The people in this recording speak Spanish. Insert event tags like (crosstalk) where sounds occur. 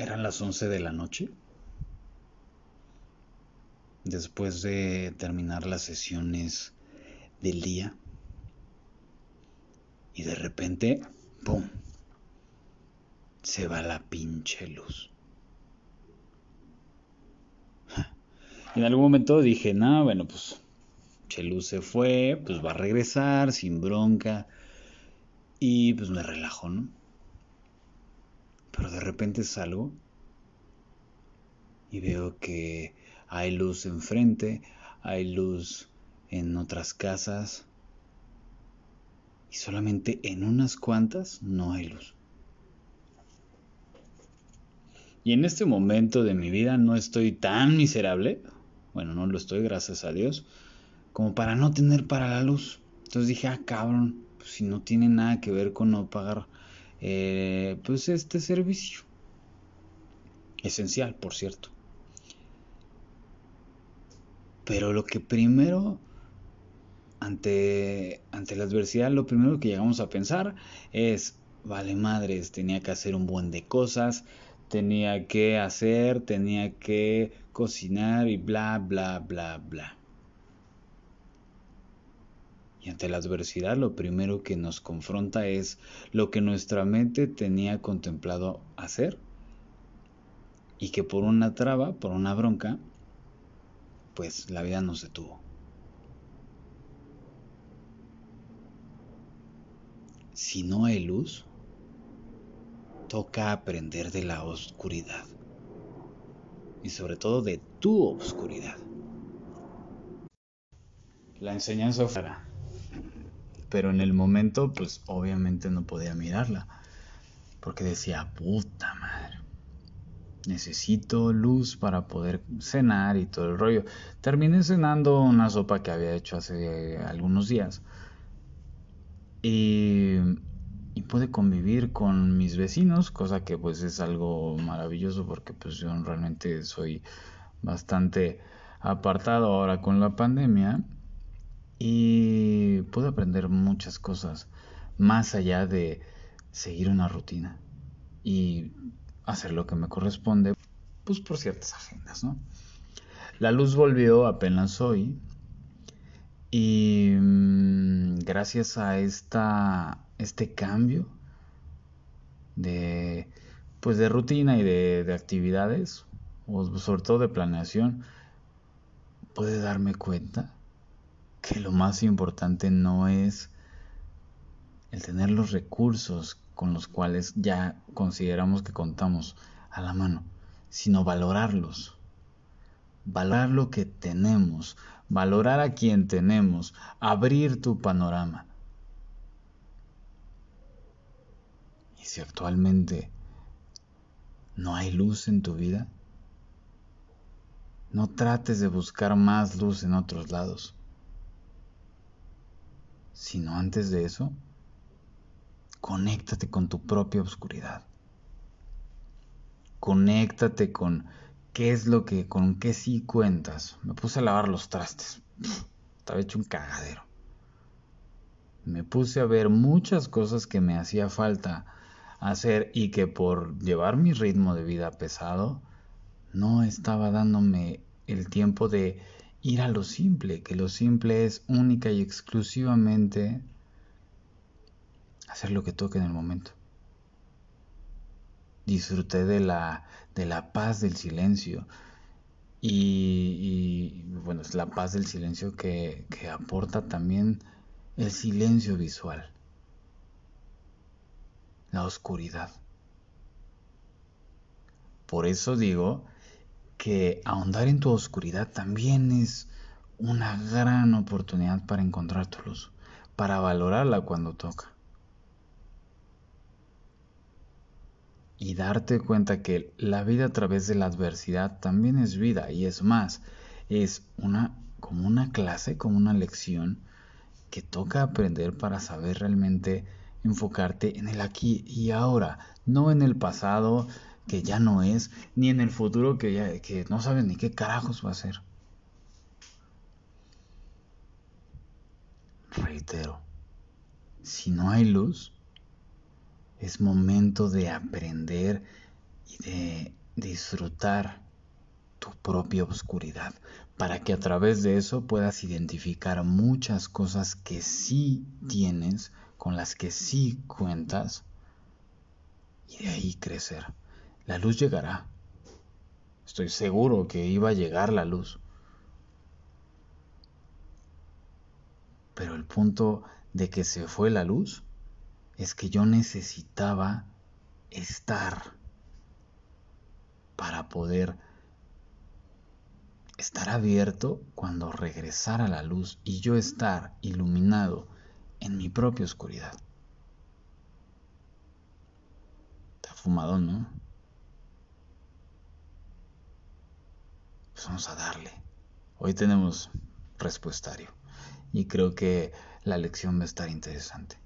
Eran las 11 de la noche. Después de terminar las sesiones del día. Y de repente, ¡pum! Se va la pinche luz. (laughs) En algún momento dije, no, bueno, pues luz se fue, pues va a regresar sin bronca. Y pues me relajo, ¿no? Pero de repente salgo y veo que hay luz enfrente, hay luz en otras casas y solamente en unas cuantas no hay luz. Y en este momento de mi vida no estoy tan miserable, bueno, no lo estoy, gracias a Dios, como para no tener para la luz. Entonces dije, ah, cabrón, pues si no tiene nada que ver con no pagar, eh, pues este servicio. Esencial, por cierto. Pero lo que primero, ante, ante la adversidad, lo primero que llegamos a pensar es, vale madres, tenía que hacer un buen de cosas, tenía que hacer, tenía que cocinar y bla, bla, bla, bla. Y ante la adversidad lo primero que nos confronta es lo que nuestra mente tenía contemplado hacer y que por una traba, por una bronca, pues la vida nos detuvo. Si no hay luz, toca aprender de la oscuridad y sobre todo de tu oscuridad. La enseñanza fuera pero en el momento, pues obviamente no podía mirarla. Porque decía, puta madre. Necesito luz para poder cenar y todo el rollo. Terminé cenando una sopa que había hecho hace algunos días. Y, y pude convivir con mis vecinos, cosa que pues es algo maravilloso porque pues yo realmente soy bastante apartado ahora con la pandemia y puedo aprender muchas cosas más allá de seguir una rutina y hacer lo que me corresponde, pues por ciertas agendas, ¿no? La luz volvió apenas hoy y mm, gracias a esta, este cambio de, pues de rutina y de, de actividades, o sobre todo de planeación, pude darme cuenta que lo más importante no es el tener los recursos con los cuales ya consideramos que contamos a la mano, sino valorarlos. Valorar lo que tenemos, valorar a quien tenemos, abrir tu panorama. Y si actualmente no hay luz en tu vida, no trates de buscar más luz en otros lados sino antes de eso, conéctate con tu propia oscuridad. Conéctate con qué es lo que, con qué sí cuentas. Me puse a lavar los trastes. Estaba hecho un cagadero. Me puse a ver muchas cosas que me hacía falta hacer y que por llevar mi ritmo de vida pesado, no estaba dándome el tiempo de ir a lo simple, que lo simple es única y exclusivamente hacer lo que toque en el momento. Disfruté de la, de la paz del silencio y, bueno, es la paz del silencio que, que aporta también el silencio visual, la oscuridad. Por eso digo que ahondar en tu oscuridad también es una gran oportunidad para encontrar tu luz, para valorarla cuando toca. Y darte cuenta que la vida a través de la adversidad también es vida y es más, es una como una clase, como una lección que toca aprender para saber realmente enfocarte en el aquí y ahora, no en el pasado, que ya no es, ni en el futuro que, ya, que no sabes ni qué carajos va a ser. Reitero, si no hay luz, es momento de aprender y de disfrutar tu propia oscuridad, para que a través de eso puedas identificar muchas cosas que sí tienes, con las que sí cuentas, y de ahí crecer. La luz llegará. Estoy seguro que iba a llegar la luz. Pero el punto de que se fue la luz es que yo necesitaba estar para poder estar abierto cuando regresara la luz y yo estar iluminado en mi propia oscuridad. Está fumado, ¿no? Pues vamos a darle. Hoy tenemos respuestario y creo que la lección va a estar interesante.